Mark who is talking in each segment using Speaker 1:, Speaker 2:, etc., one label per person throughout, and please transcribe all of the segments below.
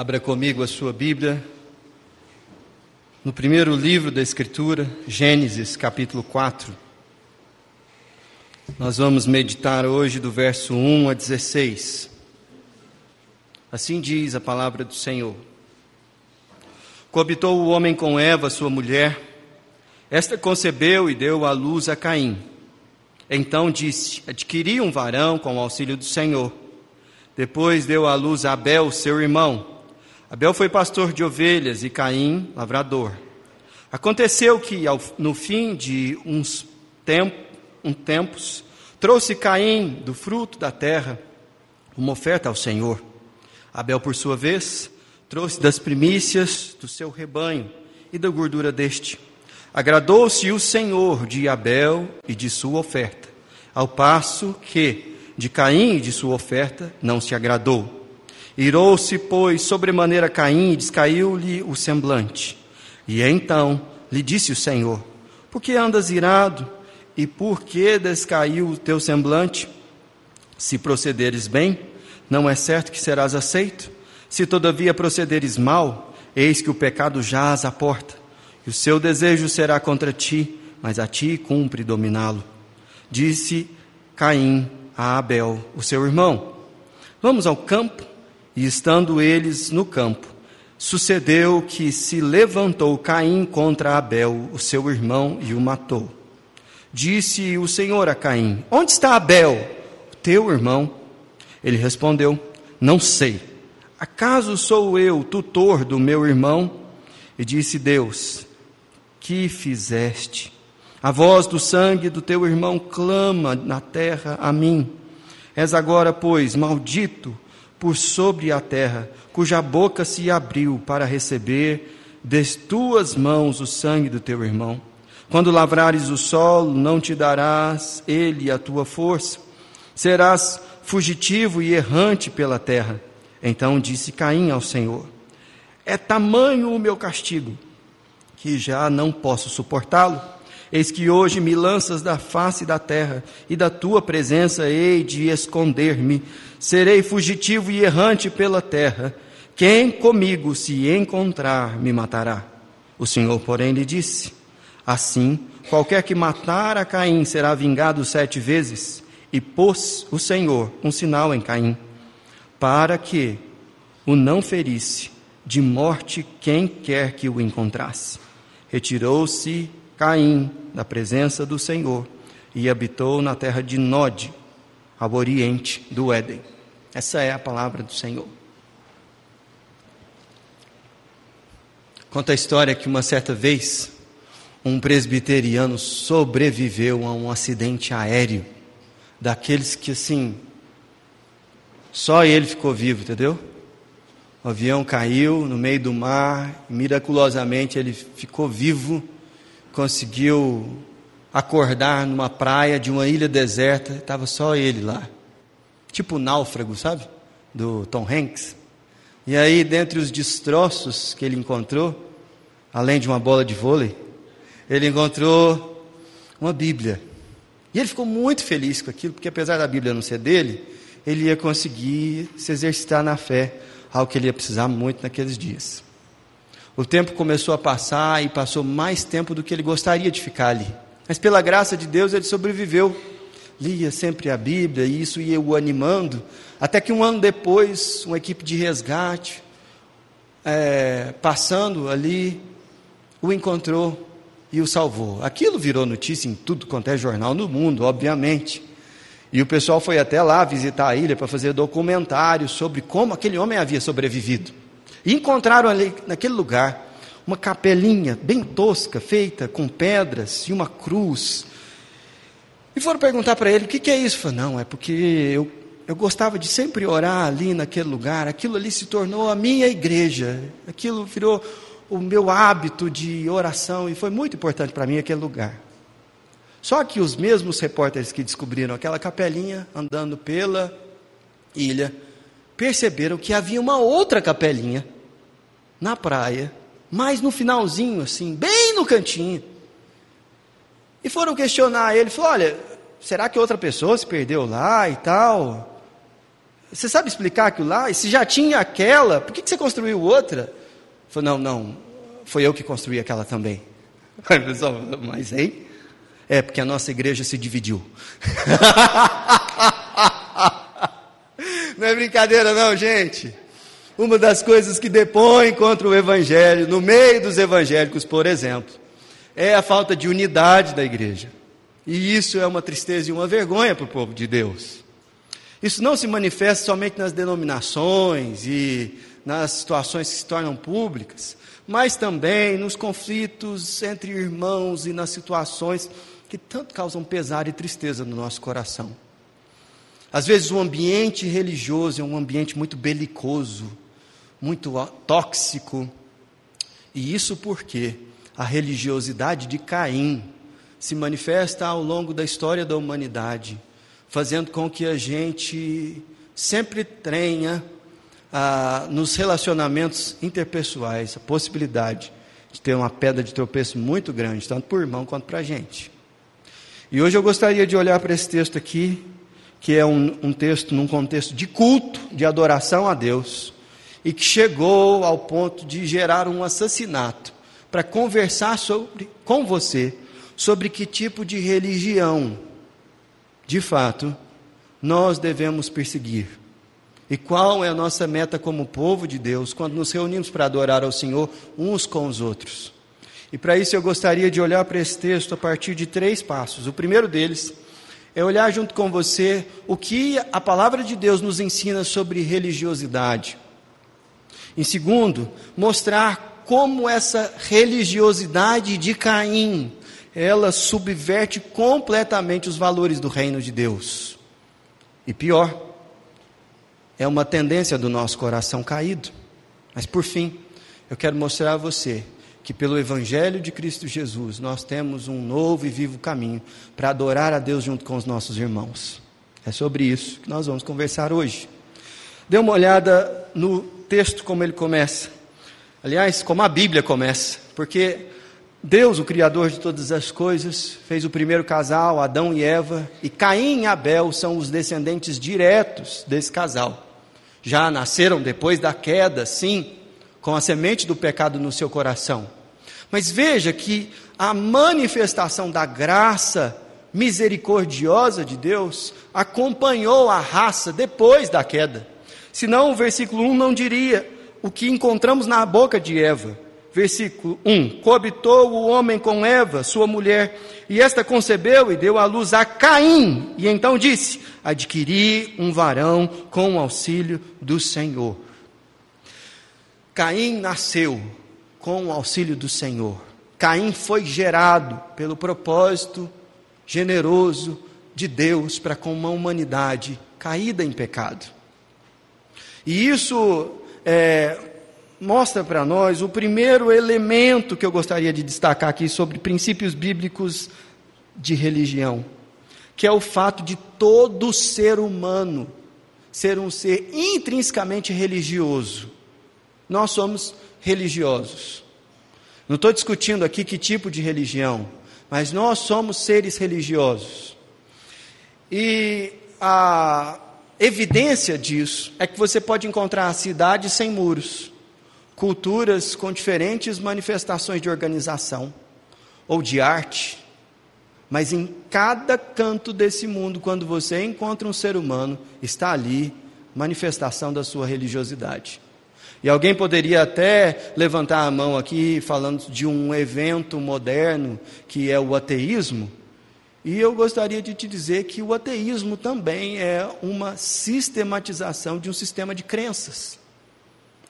Speaker 1: Abra comigo a sua Bíblia no primeiro livro da Escritura, Gênesis, capítulo 4. Nós vamos meditar hoje do verso 1 a 16. Assim diz a palavra do Senhor. Coabitou o homem com Eva, sua mulher. Esta concebeu e deu à luz a Caim. Então disse: Adquiri um varão com o auxílio do Senhor. Depois deu à luz a Abel, seu irmão. Abel foi pastor de ovelhas e Caim, lavrador. Aconteceu que, no fim de uns um tempos, trouxe Caim do fruto da terra uma oferta ao Senhor. Abel, por sua vez, trouxe das primícias do seu rebanho e da gordura deste. Agradou-se o Senhor de Abel e de sua oferta, ao passo que de Caim e de sua oferta não se agradou. Irou-se, pois, sobremaneira Caim e descaiu-lhe o semblante. E então lhe disse o Senhor: Por que andas irado? E por que descaiu o teu semblante? Se procederes bem, não é certo que serás aceito? Se todavia procederes mal, eis que o pecado jaz à porta, e o seu desejo será contra ti, mas a ti cumpre dominá-lo. Disse Caim a Abel, o seu irmão: Vamos ao campo? E estando eles no campo, sucedeu que se levantou Caim contra Abel, o seu irmão, e o matou. Disse o Senhor a Caim: Onde está Abel, teu irmão? Ele respondeu: Não sei. Acaso sou eu tutor do meu irmão? E disse Deus: Que fizeste? A voz do sangue do teu irmão clama na terra a mim. És agora, pois, maldito por sobre a terra, cuja boca se abriu para receber das tuas mãos o sangue do teu irmão. Quando lavrares o solo, não te darás ele a tua força, serás fugitivo e errante pela terra. Então disse Caim ao Senhor: É tamanho o meu castigo, que já não posso suportá-lo. Eis que hoje me lanças da face da terra, e da tua presença hei de esconder-me. Serei fugitivo e errante pela terra. Quem comigo se encontrar me matará. O Senhor, porém, lhe disse: Assim, qualquer que matar a Caim será vingado sete vezes. E pôs o Senhor um sinal em Caim, para que o não ferisse de morte quem quer que o encontrasse. Retirou-se Caim da presença do Senhor e habitou na terra de Nod, ao oriente do Éden. Essa é a palavra do Senhor. Conta a história que uma certa vez um presbiteriano sobreviveu a um acidente aéreo, daqueles que assim, só ele ficou vivo, entendeu? O avião caiu no meio do mar, miraculosamente ele ficou vivo conseguiu acordar numa praia de uma ilha deserta, estava só ele lá. Tipo náufrago, sabe? Do Tom Hanks. E aí, dentre os destroços que ele encontrou, além de uma bola de vôlei, ele encontrou uma Bíblia. E ele ficou muito feliz com aquilo, porque apesar da Bíblia não ser dele, ele ia conseguir se exercitar na fé, algo que ele ia precisar muito naqueles dias. O tempo começou a passar e passou mais tempo do que ele gostaria de ficar ali. Mas pela graça de Deus ele sobreviveu. Lia sempre a Bíblia e isso ia o animando. Até que um ano depois, uma equipe de resgate, é, passando ali, o encontrou e o salvou. Aquilo virou notícia em tudo quanto é jornal no mundo, obviamente. E o pessoal foi até lá visitar a ilha para fazer documentários sobre como aquele homem havia sobrevivido. E encontraram ali, naquele lugar, uma capelinha bem tosca, feita com pedras e uma cruz. E foram perguntar para ele: o que, que é isso? Falei, não, é porque eu, eu gostava de sempre orar ali naquele lugar, aquilo ali se tornou a minha igreja, aquilo virou o meu hábito de oração e foi muito importante para mim aquele lugar. Só que os mesmos repórteres que descobriram aquela capelinha andando pela ilha, perceberam que havia uma outra capelinha na praia, mas no finalzinho, assim, bem no cantinho. E foram questionar ele, falou: olha, será que outra pessoa se perdeu lá e tal? você sabe explicar aquilo lá? E se já tinha aquela, por que, que você construiu outra? Falou, não, não, foi eu que construí aquela também. Pessoal, mas hein? É, porque a nossa igreja se dividiu. não é brincadeira, não, gente. Uma das coisas que depõe contra o evangelho, no meio dos evangélicos, por exemplo, é a falta de unidade da igreja. E isso é uma tristeza e uma vergonha para o povo de Deus. Isso não se manifesta somente nas denominações e nas situações que se tornam públicas, mas também nos conflitos entre irmãos e nas situações que tanto causam pesar e tristeza no nosso coração. Às vezes o ambiente religioso é um ambiente muito belicoso, muito tóxico, e isso porque a religiosidade de Caim se manifesta ao longo da história da humanidade, fazendo com que a gente sempre tenha ah, nos relacionamentos interpessoais a possibilidade de ter uma pedra de tropeço muito grande, tanto para o irmão quanto para a gente. E hoje eu gostaria de olhar para esse texto aqui, que é um, um texto num contexto de culto, de adoração a Deus, e que chegou ao ponto de gerar um assassinato, para conversar sobre, com você sobre que tipo de religião, de fato, nós devemos perseguir. E qual é a nossa meta como povo de Deus quando nos reunimos para adorar ao Senhor uns com os outros? E para isso eu gostaria de olhar para esse texto a partir de três passos. O primeiro deles é olhar junto com você o que a palavra de Deus nos ensina sobre religiosidade. Em segundo, mostrar como essa religiosidade de Caim, ela subverte completamente os valores do reino de Deus. E pior, é uma tendência do nosso coração caído. Mas por fim, eu quero mostrar a você que pelo Evangelho de Cristo Jesus nós temos um novo e vivo caminho para adorar a Deus junto com os nossos irmãos. É sobre isso que nós vamos conversar hoje. Dê uma olhada no texto como ele começa. Aliás, como a Bíblia começa, porque Deus, o Criador de todas as coisas, fez o primeiro casal, Adão e Eva, e Caim e Abel são os descendentes diretos desse casal já nasceram depois da queda, sim, com a semente do pecado no seu coração. Mas veja que a manifestação da graça misericordiosa de Deus acompanhou a raça depois da queda. Senão o versículo 1 não diria o que encontramos na boca de Eva. Versículo 1: Coabitou o homem com Eva, sua mulher, e esta concebeu e deu à luz a Caim, e então disse: Adquiri um varão com o auxílio do Senhor. Caim nasceu com o auxílio do Senhor. Caim foi gerado pelo propósito generoso de Deus para com uma humanidade caída em pecado. E isso é, mostra para nós o primeiro elemento que eu gostaria de destacar aqui sobre princípios bíblicos de religião, que é o fato de todo ser humano ser um ser intrinsecamente religioso. Nós somos religiosos. Não estou discutindo aqui que tipo de religião, mas nós somos seres religiosos. E a evidência disso é que você pode encontrar cidades sem muros culturas com diferentes manifestações de organização ou de arte, mas em cada canto desse mundo, quando você encontra um ser humano, está ali manifestação da sua religiosidade. E alguém poderia até levantar a mão aqui falando de um evento moderno que é o ateísmo. E eu gostaria de te dizer que o ateísmo também é uma sistematização de um sistema de crenças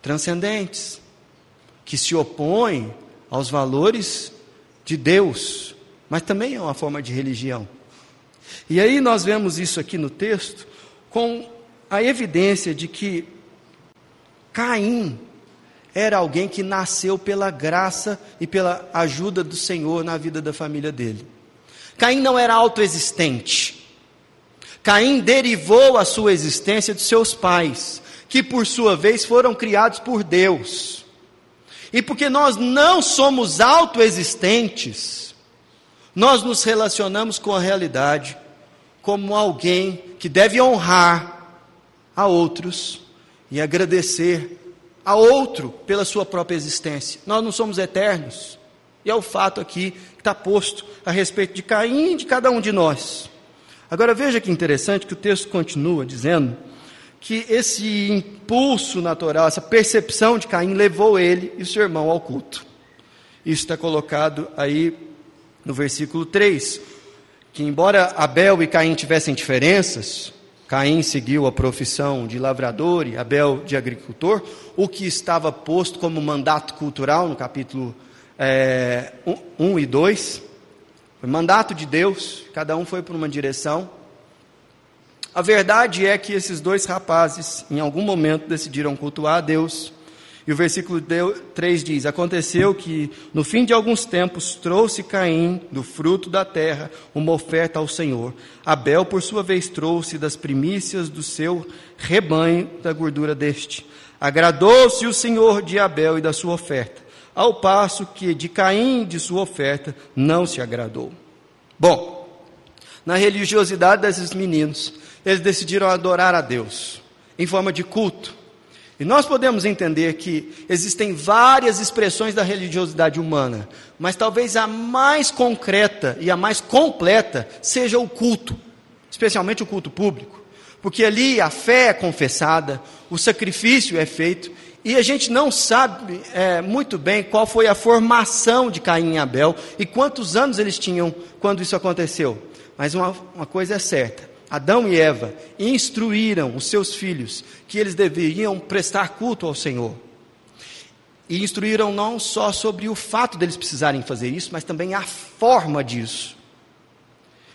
Speaker 1: transcendentes, que se opõem aos valores de Deus, mas também é uma forma de religião. E aí nós vemos isso aqui no texto com a evidência de que Caim era alguém que nasceu pela graça e pela ajuda do Senhor na vida da família dele. Caim não era autoexistente. Caim derivou a sua existência de seus pais que por sua vez foram criados por Deus. E porque nós não somos autoexistentes, nós nos relacionamos com a realidade como alguém que deve honrar a outros e agradecer a outro pela sua própria existência. Nós não somos eternos. E é o fato aqui que está posto a respeito de Caim e de cada um de nós. Agora veja que interessante que o texto continua dizendo que esse impulso natural, essa percepção de Caim levou ele e seu irmão ao culto. Isso está colocado aí no versículo 3, que embora Abel e Caim tivessem diferenças, Caim seguiu a profissão de lavrador e Abel de agricultor, o que estava posto como mandato cultural no capítulo é, 1 e 2. Foi mandato de Deus, cada um foi por uma direção. A verdade é que esses dois rapazes, em algum momento, decidiram cultuar a Deus. E o versículo 3 diz: Aconteceu que, no fim de alguns tempos, trouxe Caim, do fruto da terra, uma oferta ao Senhor. Abel, por sua vez, trouxe das primícias do seu rebanho, da gordura deste. Agradou-se o Senhor de Abel e da sua oferta ao passo que de Caim de sua oferta não se agradou. Bom, na religiosidade desses meninos, eles decidiram adorar a Deus em forma de culto. E nós podemos entender que existem várias expressões da religiosidade humana, mas talvez a mais concreta e a mais completa seja o culto, especialmente o culto público, porque ali a fé é confessada, o sacrifício é feito e a gente não sabe é, muito bem qual foi a formação de Caim e Abel e quantos anos eles tinham quando isso aconteceu. Mas uma, uma coisa é certa: Adão e Eva instruíram os seus filhos que eles deveriam prestar culto ao Senhor. E instruíram não só sobre o fato deles precisarem fazer isso, mas também a forma disso.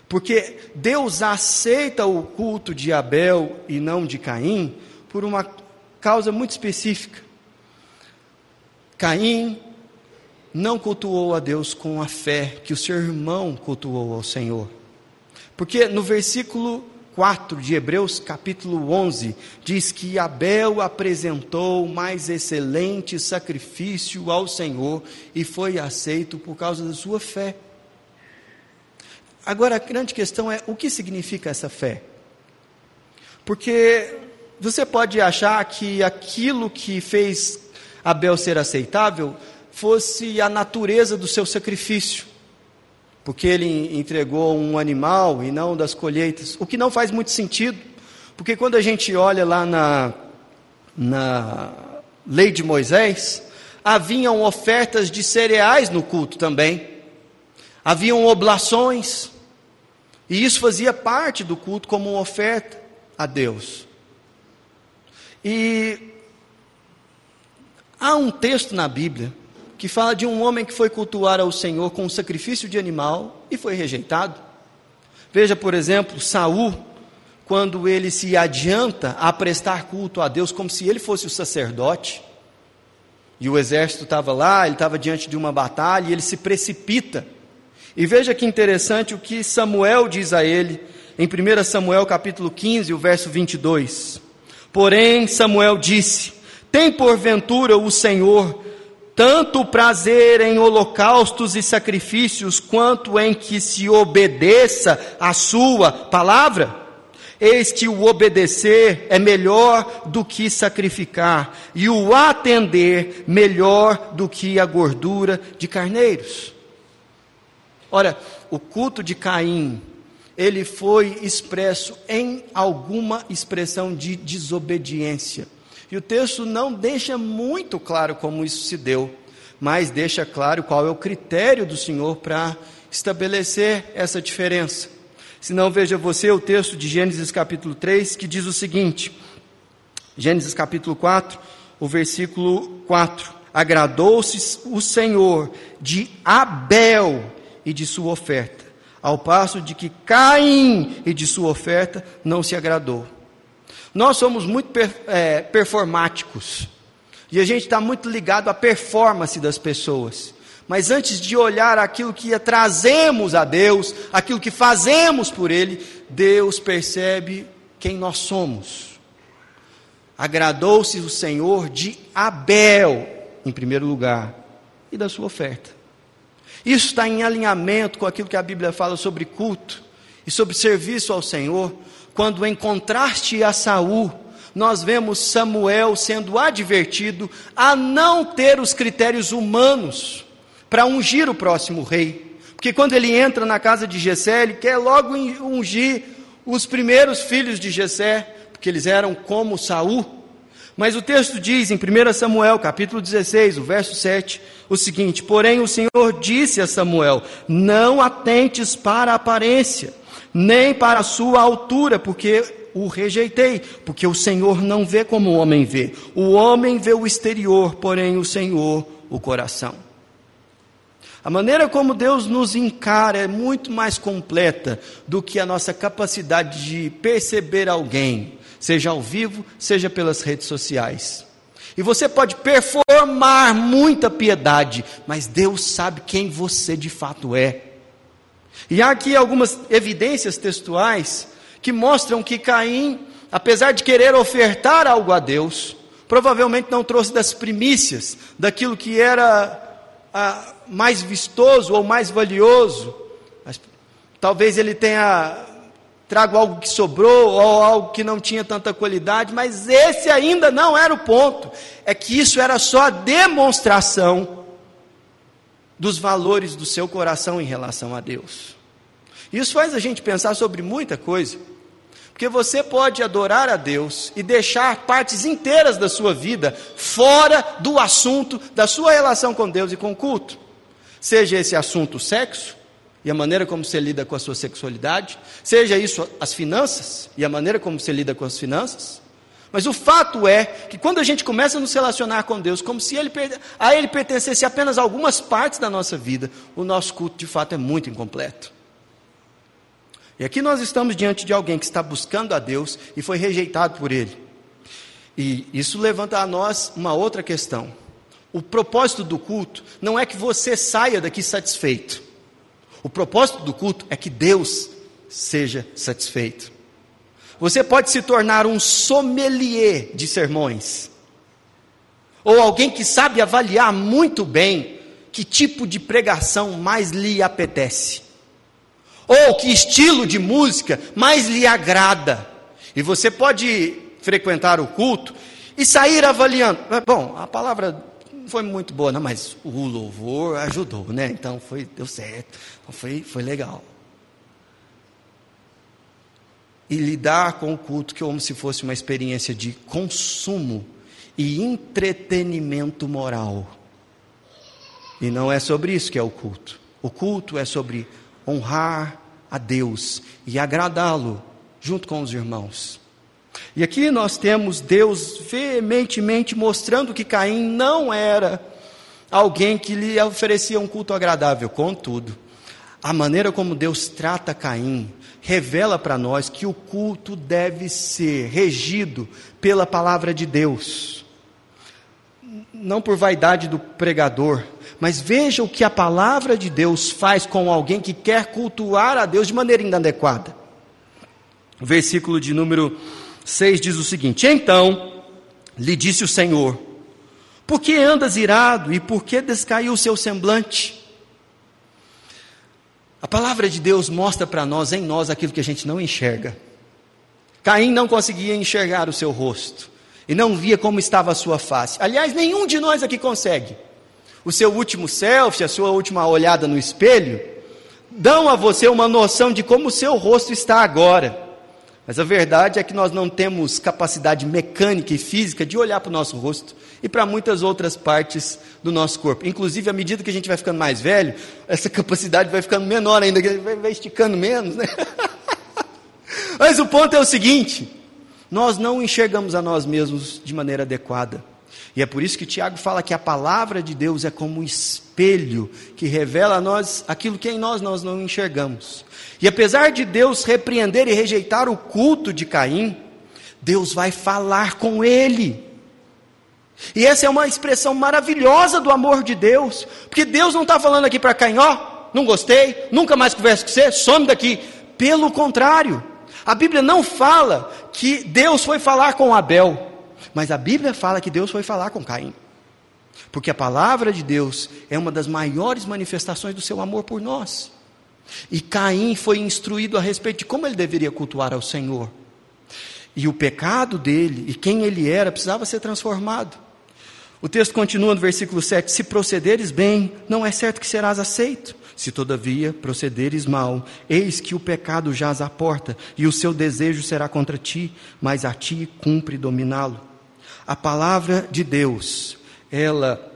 Speaker 1: Porque Deus aceita o culto de Abel e não de Caim por uma causa muito específica. Caim não cultuou a Deus com a fé que o seu irmão cultuou ao Senhor. Porque no versículo 4 de Hebreus, capítulo 11, diz que Abel apresentou mais excelente sacrifício ao Senhor e foi aceito por causa da sua fé. Agora, a grande questão é o que significa essa fé? Porque você pode achar que aquilo que fez Abel ser aceitável fosse a natureza do seu sacrifício, porque ele entregou um animal e não das colheitas, o que não faz muito sentido, porque quando a gente olha lá na, na lei de Moisés, haviam ofertas de cereais no culto também, haviam oblações, e isso fazia parte do culto como uma oferta a Deus. E há um texto na Bíblia que fala de um homem que foi cultuar ao Senhor com um sacrifício de animal e foi rejeitado. Veja, por exemplo, Saul, quando ele se adianta a prestar culto a Deus como se ele fosse o sacerdote, e o exército estava lá, ele estava diante de uma batalha, e ele se precipita. E veja que interessante o que Samuel diz a ele, em 1 Samuel capítulo 15, o verso 22. Porém, Samuel disse: Tem porventura o Senhor tanto prazer em holocaustos e sacrifícios, quanto em que se obedeça a sua palavra? Este o obedecer é melhor do que sacrificar, e o atender melhor do que a gordura de carneiros. Ora, o culto de Caim ele foi expresso em alguma expressão de desobediência. E o texto não deixa muito claro como isso se deu, mas deixa claro qual é o critério do Senhor para estabelecer essa diferença. Se não, veja você o texto de Gênesis capítulo 3, que diz o seguinte: Gênesis capítulo 4, o versículo 4: Agradou-se o Senhor de Abel e de sua oferta ao passo de que Caim e de sua oferta não se agradou. Nós somos muito per, é, performáticos e a gente está muito ligado à performance das pessoas. Mas antes de olhar aquilo que trazemos a Deus, aquilo que fazemos por Ele, Deus percebe quem nós somos. Agradou-se o Senhor de Abel, em primeiro lugar, e da sua oferta. Isso está em alinhamento com aquilo que a Bíblia fala sobre culto e sobre serviço ao Senhor, quando em contraste a Saul, nós vemos Samuel sendo advertido a não ter os critérios humanos para ungir o próximo rei. Porque quando ele entra na casa de Jessé, ele quer logo ungir os primeiros filhos de Jessé, porque eles eram como Saul. Mas o texto diz em 1 Samuel, capítulo 16, o verso 7, o seguinte: Porém o Senhor disse a Samuel: Não atentes para a aparência, nem para a sua altura, porque o rejeitei, porque o Senhor não vê como o homem vê. O homem vê o exterior, porém o Senhor o coração. A maneira como Deus nos encara é muito mais completa do que a nossa capacidade de perceber alguém seja ao vivo, seja pelas redes sociais. E você pode performar muita piedade, mas Deus sabe quem você de fato é. E há aqui algumas evidências textuais que mostram que Caim, apesar de querer ofertar algo a Deus, provavelmente não trouxe das primícias, daquilo que era ah, mais vistoso ou mais valioso. Mas, talvez ele tenha trago algo que sobrou ou algo que não tinha tanta qualidade, mas esse ainda não era o ponto. É que isso era só a demonstração dos valores do seu coração em relação a Deus. Isso faz a gente pensar sobre muita coisa. Porque você pode adorar a Deus e deixar partes inteiras da sua vida fora do assunto da sua relação com Deus e com o culto. Seja esse assunto sexo, e a maneira como você lida com a sua sexualidade, seja isso as finanças e a maneira como você lida com as finanças. Mas o fato é que quando a gente começa a nos relacionar com Deus, como se ele, a Ele pertencesse apenas algumas partes da nossa vida, o nosso culto de fato é muito incompleto. E aqui nós estamos diante de alguém que está buscando a Deus e foi rejeitado por Ele. E isso levanta a nós uma outra questão. O propósito do culto não é que você saia daqui satisfeito. O propósito do culto é que Deus seja satisfeito. Você pode se tornar um sommelier de sermões, ou alguém que sabe avaliar muito bem que tipo de pregação mais lhe apetece, ou que estilo de música mais lhe agrada. E você pode frequentar o culto e sair avaliando. Bom, a palavra não foi muito boa, não, mas o louvor ajudou, né? Então foi, deu certo. Foi, foi legal. E lidar com o culto como se fosse uma experiência de consumo e entretenimento moral. E não é sobre isso que é o culto. O culto é sobre honrar a Deus e agradá-lo junto com os irmãos. E aqui nós temos Deus veementemente mostrando que Caim não era alguém que lhe oferecia um culto agradável. Contudo, a maneira como Deus trata Caim revela para nós que o culto deve ser regido pela palavra de Deus. Não por vaidade do pregador, mas veja o que a palavra de Deus faz com alguém que quer cultuar a Deus de maneira inadequada. O versículo de número 6 diz o seguinte: Então lhe disse o Senhor: Por que andas irado e por que descaiu o seu semblante? A palavra de Deus mostra para nós, em nós, aquilo que a gente não enxerga. Caim não conseguia enxergar o seu rosto e não via como estava a sua face. Aliás, nenhum de nós aqui consegue. O seu último selfie, a sua última olhada no espelho, dão a você uma noção de como o seu rosto está agora. Mas a verdade é que nós não temos capacidade mecânica e física de olhar para o nosso rosto e para muitas outras partes do nosso corpo. Inclusive, à medida que a gente vai ficando mais velho, essa capacidade vai ficando menor ainda, vai esticando menos, né? Mas o ponto é o seguinte: nós não enxergamos a nós mesmos de maneira adequada. E é por isso que Tiago fala que a palavra de Deus é como um espelho que revela a nós aquilo que em nós nós não enxergamos. E apesar de Deus repreender e rejeitar o culto de Caim, Deus vai falar com ele. E essa é uma expressão maravilhosa do amor de Deus, porque Deus não está falando aqui para Caim, ó, não gostei, nunca mais converso com você, some daqui. Pelo contrário, a Bíblia não fala que Deus foi falar com Abel, mas a Bíblia fala que Deus foi falar com Caim. Porque a palavra de Deus é uma das maiores manifestações do seu amor por nós. E Caim foi instruído a respeito de como ele deveria cultuar ao Senhor. E o pecado dele e quem ele era precisava ser transformado. O texto continua no versículo 7: Se procederes bem, não é certo que serás aceito. Se todavia procederes mal, eis que o pecado jaz à porta, e o seu desejo será contra ti, mas a ti cumpre dominá-lo. A palavra de Deus, ela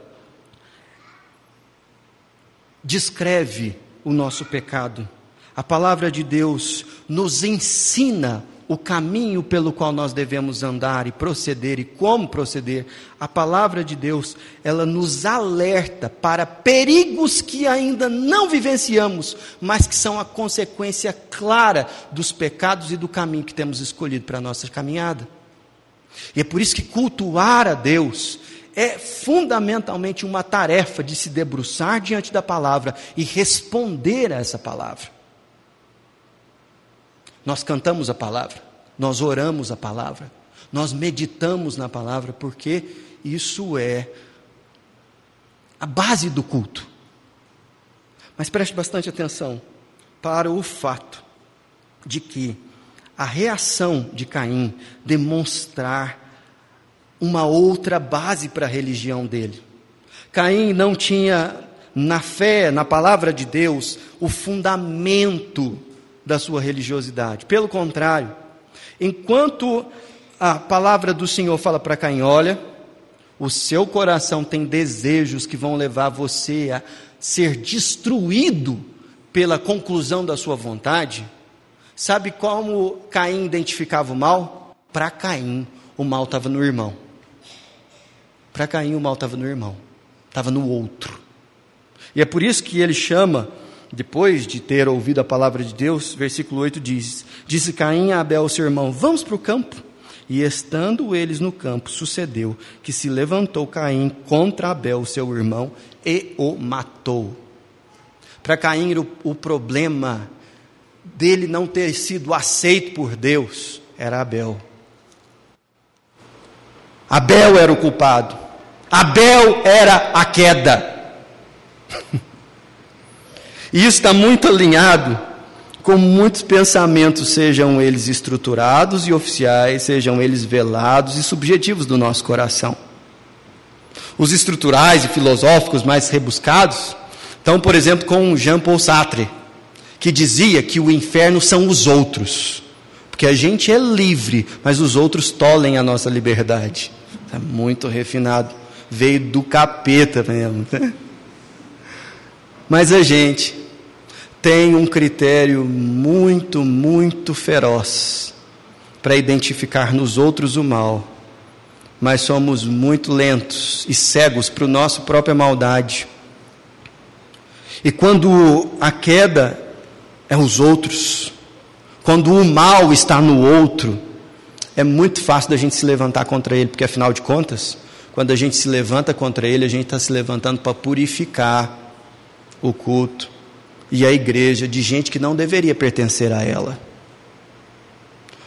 Speaker 1: descreve o nosso pecado. A palavra de Deus nos ensina o caminho pelo qual nós devemos andar e proceder e como proceder. A palavra de Deus, ela nos alerta para perigos que ainda não vivenciamos, mas que são a consequência clara dos pecados e do caminho que temos escolhido para a nossa caminhada. E é por isso que cultuar a Deus é fundamentalmente uma tarefa de se debruçar diante da palavra e responder a essa palavra. Nós cantamos a palavra, nós oramos a palavra, nós meditamos na palavra, porque isso é a base do culto. Mas preste bastante atenção para o fato de que a reação de Caim demonstrar uma outra base para a religião dele. Caim não tinha na fé, na palavra de Deus, o fundamento da sua religiosidade. Pelo contrário, enquanto a palavra do Senhor fala para Caim: olha, o seu coração tem desejos que vão levar você a ser destruído pela conclusão da sua vontade. Sabe como Caim identificava o mal? Para Caim, o mal estava no irmão. Para Caim, o mal estava no irmão, estava no outro. E é por isso que ele chama depois de ter ouvido a palavra de Deus, versículo 8 diz: Disse Caim a Abel, seu irmão: Vamos para o campo. E estando eles no campo, sucedeu que se levantou Caim contra Abel, seu irmão, e o matou. Para Caim, o, o problema dele não ter sido aceito por Deus era Abel. Abel era o culpado. Abel era a queda. E isso está muito alinhado com muitos pensamentos, sejam eles estruturados e oficiais, sejam eles velados e subjetivos do nosso coração. Os estruturais e filosóficos mais rebuscados estão, por exemplo, com Jean Paul Sartre, que dizia que o inferno são os outros, porque a gente é livre, mas os outros tolhem a nossa liberdade. Está muito refinado, veio do capeta mesmo. Né? Mas a gente tem um critério muito, muito feroz para identificar nos outros o mal, mas somos muito lentos e cegos para a nossa própria maldade. E quando a queda é os outros, quando o mal está no outro, é muito fácil da gente se levantar contra ele, porque afinal de contas, quando a gente se levanta contra ele, a gente está se levantando para purificar o culto e a igreja de gente que não deveria pertencer a ela.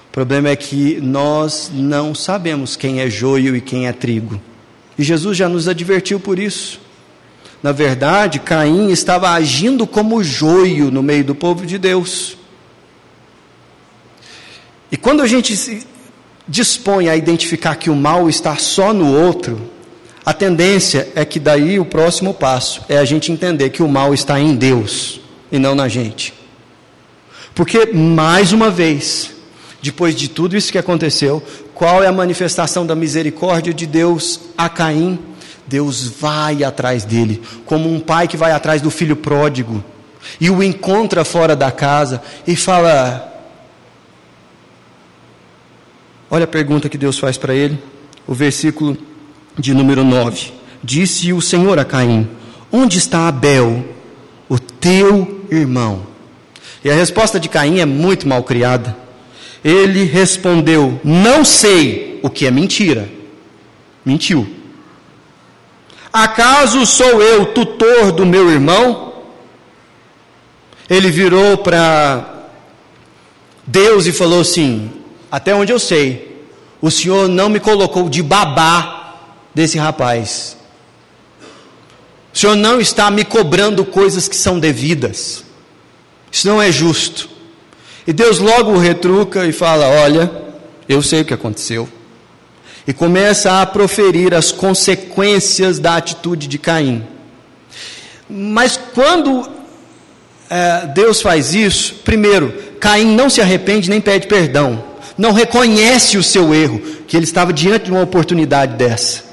Speaker 1: O problema é que nós não sabemos quem é joio e quem é trigo. E Jesus já nos advertiu por isso. Na verdade, Caim estava agindo como joio no meio do povo de Deus. E quando a gente se dispõe a identificar que o mal está só no outro, a tendência é que daí o próximo passo é a gente entender que o mal está em Deus e não na gente. Porque, mais uma vez, depois de tudo isso que aconteceu, qual é a manifestação da misericórdia de Deus a Caim? Deus vai atrás dele, como um pai que vai atrás do filho pródigo, e o encontra fora da casa e fala: Olha a pergunta que Deus faz para ele, o versículo de número 9: Disse o Senhor a Caim: Onde está Abel, o teu irmão. E a resposta de Caim é muito mal criada. Ele respondeu: Não sei, o que é mentira. Mentiu. Acaso sou eu tutor do meu irmão? Ele virou para Deus e falou assim: Até onde eu sei, o Senhor não me colocou de babá desse rapaz. O Senhor não está me cobrando coisas que são devidas. Isso não é justo. E Deus logo retruca e fala: Olha, eu sei o que aconteceu. E começa a proferir as consequências da atitude de Caim. Mas quando é, Deus faz isso, primeiro, Caim não se arrepende nem pede perdão, não reconhece o seu erro, que ele estava diante de uma oportunidade dessa.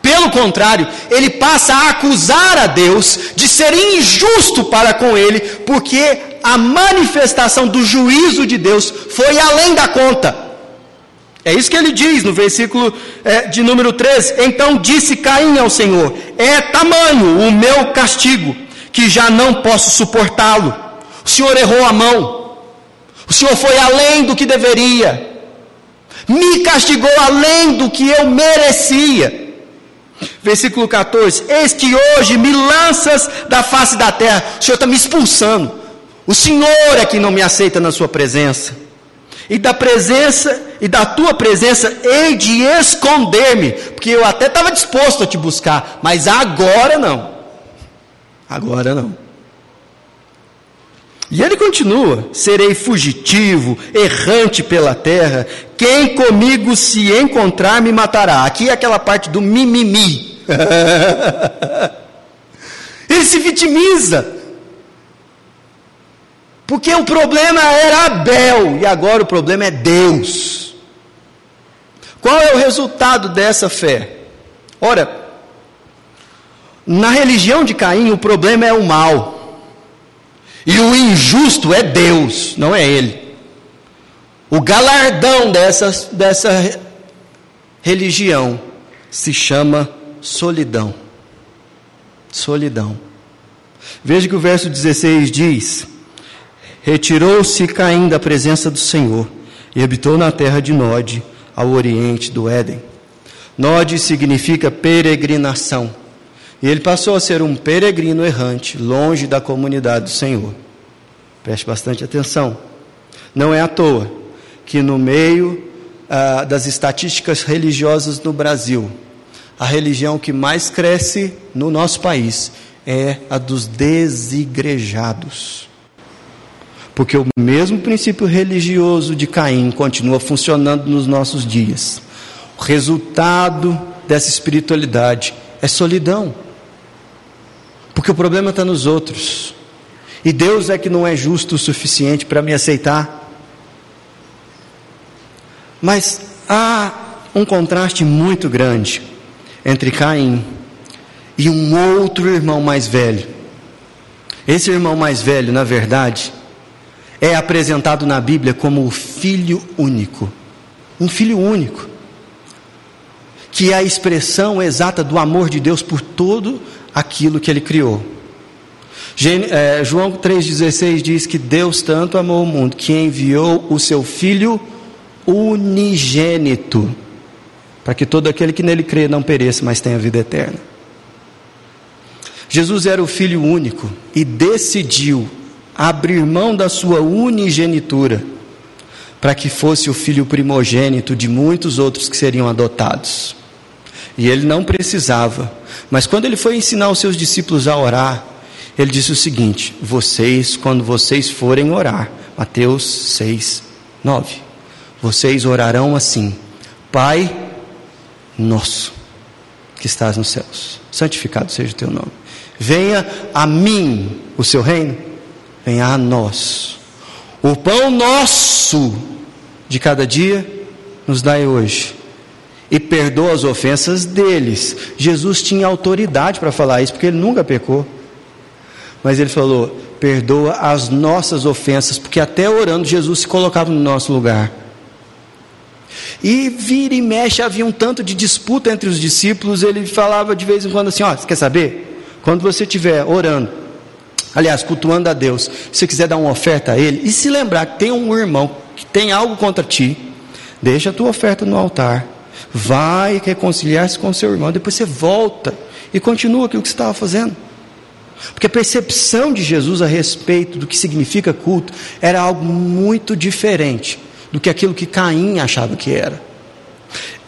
Speaker 1: Pelo contrário, ele passa a acusar a Deus de ser injusto para com ele, porque a manifestação do juízo de Deus foi além da conta. É isso que ele diz no versículo é, de número 13. Então disse Caim ao Senhor: É tamanho o meu castigo, que já não posso suportá-lo. O Senhor errou a mão, o Senhor foi além do que deveria, me castigou além do que eu merecia. Versículo 14: Eis que hoje me lanças da face da terra, o Senhor está me expulsando. O Senhor é que não me aceita na Sua presença. E da presença, e da tua presença, hei de esconder-me, porque eu até estava disposto a te buscar, mas agora não. Agora não. E ele continua: serei fugitivo, errante pela terra, quem comigo se encontrar me matará. Aqui é aquela parte do mimimi. ele se vitimiza. Porque o problema era Abel e agora o problema é Deus. Qual é o resultado dessa fé? Ora, na religião de Caim o problema é o mal. E o injusto é Deus, não é ele. O galardão dessa, dessa religião se chama solidão. Solidão. Veja que o verso 16 diz: Retirou-se Caim da presença do Senhor e habitou na terra de Nod, ao oriente do Éden. Nod significa peregrinação. E ele passou a ser um peregrino errante, longe da comunidade do Senhor. Preste bastante atenção. Não é à toa que no meio ah, das estatísticas religiosas no Brasil, a religião que mais cresce no nosso país é a dos desigrejados. Porque o mesmo princípio religioso de Caim continua funcionando nos nossos dias. O resultado dessa espiritualidade é solidão. Porque o problema está nos outros. E Deus é que não é justo o suficiente para me aceitar. Mas há um contraste muito grande entre Caim e um outro irmão mais velho. Esse irmão mais velho, na verdade, é apresentado na Bíblia como o filho único. Um filho único. Que é a expressão exata do amor de Deus por todo aquilo que ele criou. É, João 3,16 diz que Deus tanto amou o mundo que enviou o seu Filho unigênito, para que todo aquele que nele crê não pereça, mas tenha vida eterna. Jesus era o Filho único e decidiu abrir mão da sua unigenitura para que fosse o filho primogênito de muitos outros que seriam adotados. E ele não precisava, mas quando ele foi ensinar os seus discípulos a orar, ele disse o seguinte: Vocês, quando vocês forem orar, Mateus 6, 9, vocês orarão assim: Pai nosso, que estás nos céus, santificado seja o teu nome. Venha a mim o seu reino, venha a nós. O pão nosso de cada dia nos dai hoje e perdoa as ofensas deles. Jesus tinha autoridade para falar isso, porque ele nunca pecou. Mas ele falou: perdoa as nossas ofensas, porque até orando Jesus se colocava no nosso lugar. E vira e mexe, havia um tanto de disputa entre os discípulos. Ele falava de vez em quando assim: Ó, você quer saber? Quando você estiver orando, aliás, cultuando a Deus, se quiser dar uma oferta a Ele, e se lembrar que tem um irmão que tem algo contra ti, deixa a tua oferta no altar vai reconciliar-se com seu irmão, depois você volta e continua aquilo que você estava fazendo. Porque a percepção de Jesus a respeito do que significa culto era algo muito diferente do que aquilo que Caim achava que era.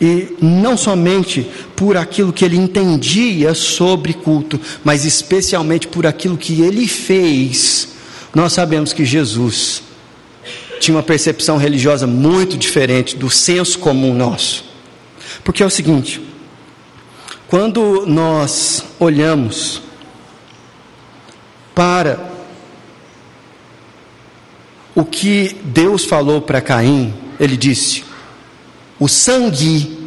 Speaker 1: E não somente por aquilo que ele entendia sobre culto, mas especialmente por aquilo que ele fez, nós sabemos que Jesus tinha uma percepção religiosa muito diferente do senso comum nosso. Porque é o seguinte: quando nós olhamos para o que Deus falou para Caim, ele disse: O sangue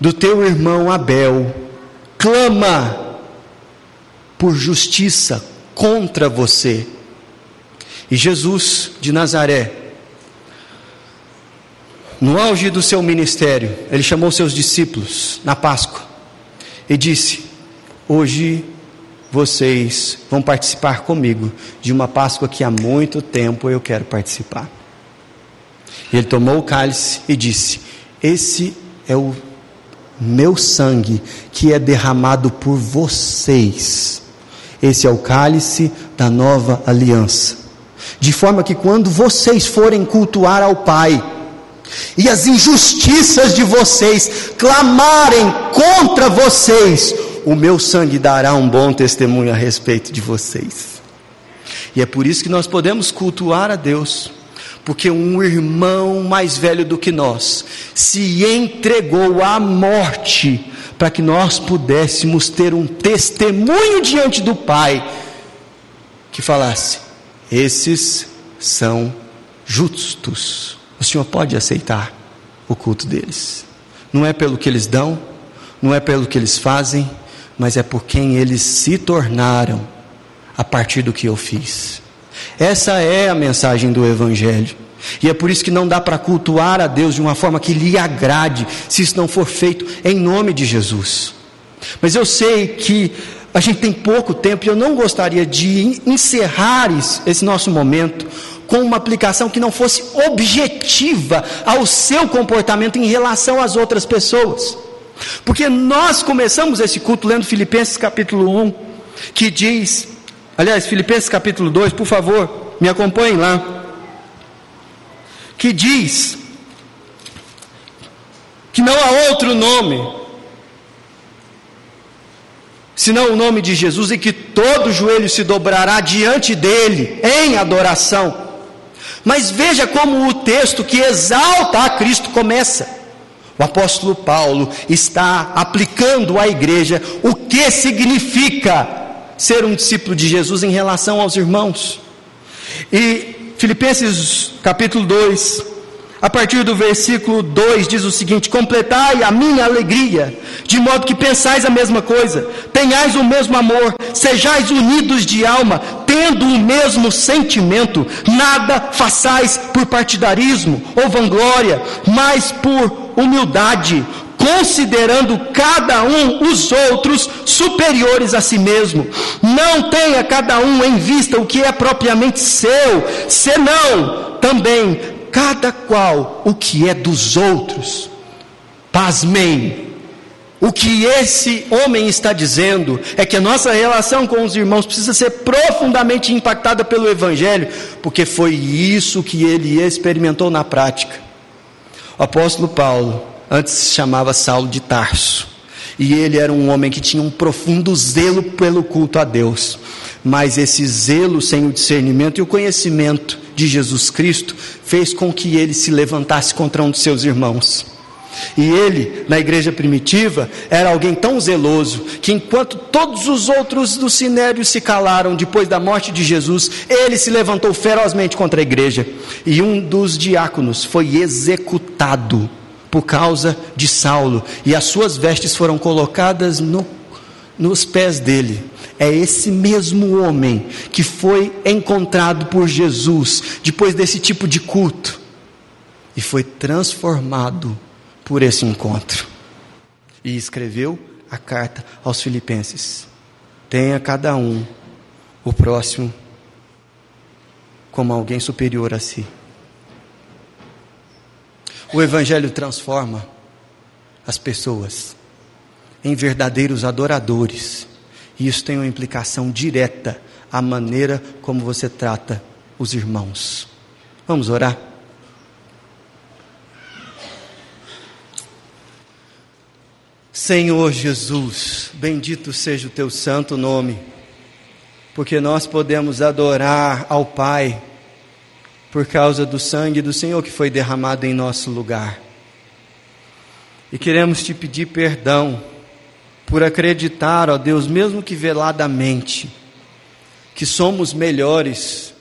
Speaker 1: do teu irmão Abel clama por justiça contra você. E Jesus de Nazaré, no auge do seu ministério, ele chamou seus discípulos na Páscoa e disse: Hoje vocês vão participar comigo de uma Páscoa que há muito tempo eu quero participar. Ele tomou o cálice e disse: Esse é o meu sangue que é derramado por vocês. Esse é o cálice da nova aliança. De forma que quando vocês forem cultuar ao Pai, e as injustiças de vocês clamarem contra vocês, o meu sangue dará um bom testemunho a respeito de vocês. E é por isso que nós podemos cultuar a Deus, porque um irmão mais velho do que nós se entregou à morte para que nós pudéssemos ter um testemunho diante do Pai que falasse: esses são justos. O Senhor pode aceitar o culto deles. Não é pelo que eles dão, não é pelo que eles fazem, mas é por quem eles se tornaram a partir do que eu fiz. Essa é a mensagem do Evangelho. E é por isso que não dá para cultuar a Deus de uma forma que lhe agrade, se isso não for feito em nome de Jesus. Mas eu sei que a gente tem pouco tempo e eu não gostaria de encerrar esse nosso momento com uma aplicação que não fosse objetiva ao seu comportamento em relação às outras pessoas. Porque nós começamos esse culto lendo Filipenses capítulo 1, que diz, aliás, Filipenses capítulo 2, por favor, me acompanhem lá. Que diz que não há outro nome senão o nome de Jesus e que todo joelho se dobrará diante dele em adoração. Mas veja como o texto que exalta a Cristo começa. O apóstolo Paulo está aplicando à igreja o que significa ser um discípulo de Jesus em relação aos irmãos. E Filipenses capítulo 2, a partir do versículo 2 diz o seguinte: Completai a minha alegria, de modo que pensais a mesma coisa, tenhais o mesmo amor, sejais unidos de alma, tendo o mesmo sentimento, nada façais por partidarismo ou vanglória, mas por humildade, considerando cada um os outros superiores a si mesmo. Não tenha cada um em vista o que é propriamente seu, senão também cada qual o que é dos outros. Pasmem. O que esse homem está dizendo é que a nossa relação com os irmãos precisa ser profundamente impactada pelo Evangelho, porque foi isso que ele experimentou na prática. O apóstolo Paulo, antes se chamava Saulo de Tarso, e ele era um homem que tinha um profundo zelo pelo culto a Deus, mas esse zelo sem o discernimento e o conhecimento de Jesus Cristo fez com que ele se levantasse contra um de seus irmãos. E ele, na igreja primitiva, era alguém tão zeloso que, enquanto todos os outros do sinério se calaram depois da morte de Jesus, ele se levantou ferozmente contra a igreja. E um dos diáconos foi executado por causa de Saulo, e as suas vestes foram colocadas no, nos pés dele. É esse mesmo homem que foi encontrado por Jesus depois desse tipo de culto e foi transformado por esse encontro. E escreveu a carta aos Filipenses: tenha cada um o próximo como alguém superior a si. O Evangelho transforma as pessoas em verdadeiros adoradores. E isso tem uma implicação direta à maneira como você trata os irmãos. Vamos orar? Senhor Jesus, bendito seja o teu santo nome, porque nós podemos adorar ao Pai por causa do sangue do Senhor que foi derramado em nosso lugar. E queremos te pedir perdão por acreditar, ó Deus, mesmo que veladamente, que somos melhores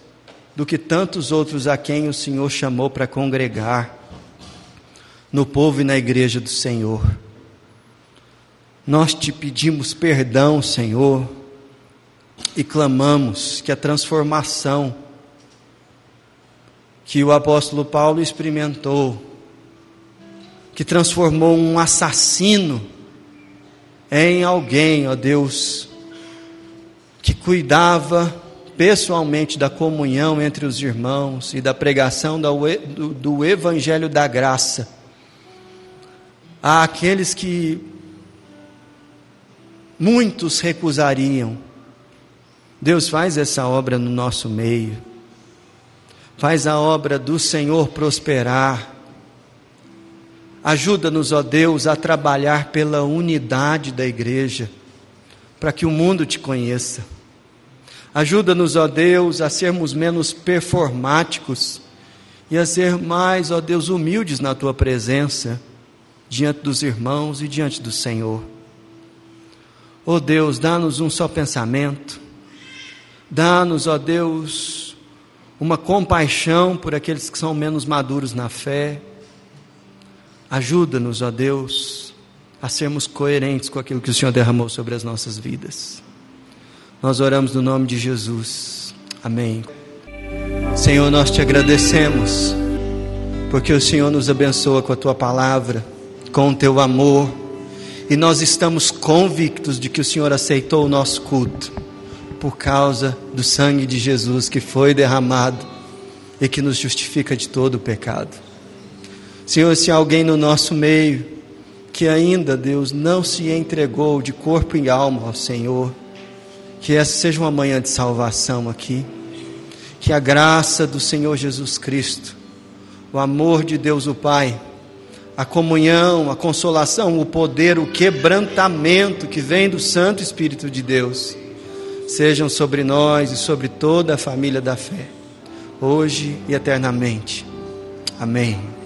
Speaker 1: do que tantos outros a quem o Senhor chamou para congregar no povo e na igreja do Senhor. Nós te pedimos perdão, Senhor, e clamamos que a transformação que o apóstolo Paulo experimentou, que transformou um assassino em alguém, ó Deus, que cuidava pessoalmente da comunhão entre os irmãos e da pregação do, Evangelho da graça, àqueles que muitos recusariam. Deus faz essa obra no nosso meio. Faz a obra do Senhor prosperar. Ajuda-nos, ó Deus, a trabalhar pela unidade da igreja, para que o mundo te conheça. Ajuda-nos, ó Deus, a sermos menos performáticos e a ser mais, ó Deus, humildes na tua presença, diante dos irmãos e diante do Senhor. Ó Deus, dá-nos um só pensamento, dá-nos, ó Deus, uma compaixão por aqueles que são menos maduros na fé. Ajuda-nos, ó Deus, a sermos coerentes com aquilo que o Senhor derramou sobre as nossas vidas. Nós oramos no nome de Jesus. Amém. Senhor, nós te agradecemos, porque o Senhor nos abençoa com a tua palavra, com o teu amor, e nós estamos convictos de que o Senhor aceitou o nosso culto, por causa do sangue de Jesus que foi derramado e que nos justifica de todo o pecado. Senhor, se alguém no nosso meio que ainda, Deus, não se entregou de corpo e alma ao Senhor, que essa seja uma manhã de salvação aqui. Que a graça do Senhor Jesus Cristo, o amor de Deus o Pai, a comunhão, a consolação, o poder, o quebrantamento que vem do Santo Espírito de Deus, sejam sobre nós e sobre toda a família da fé, hoje e eternamente. Amém.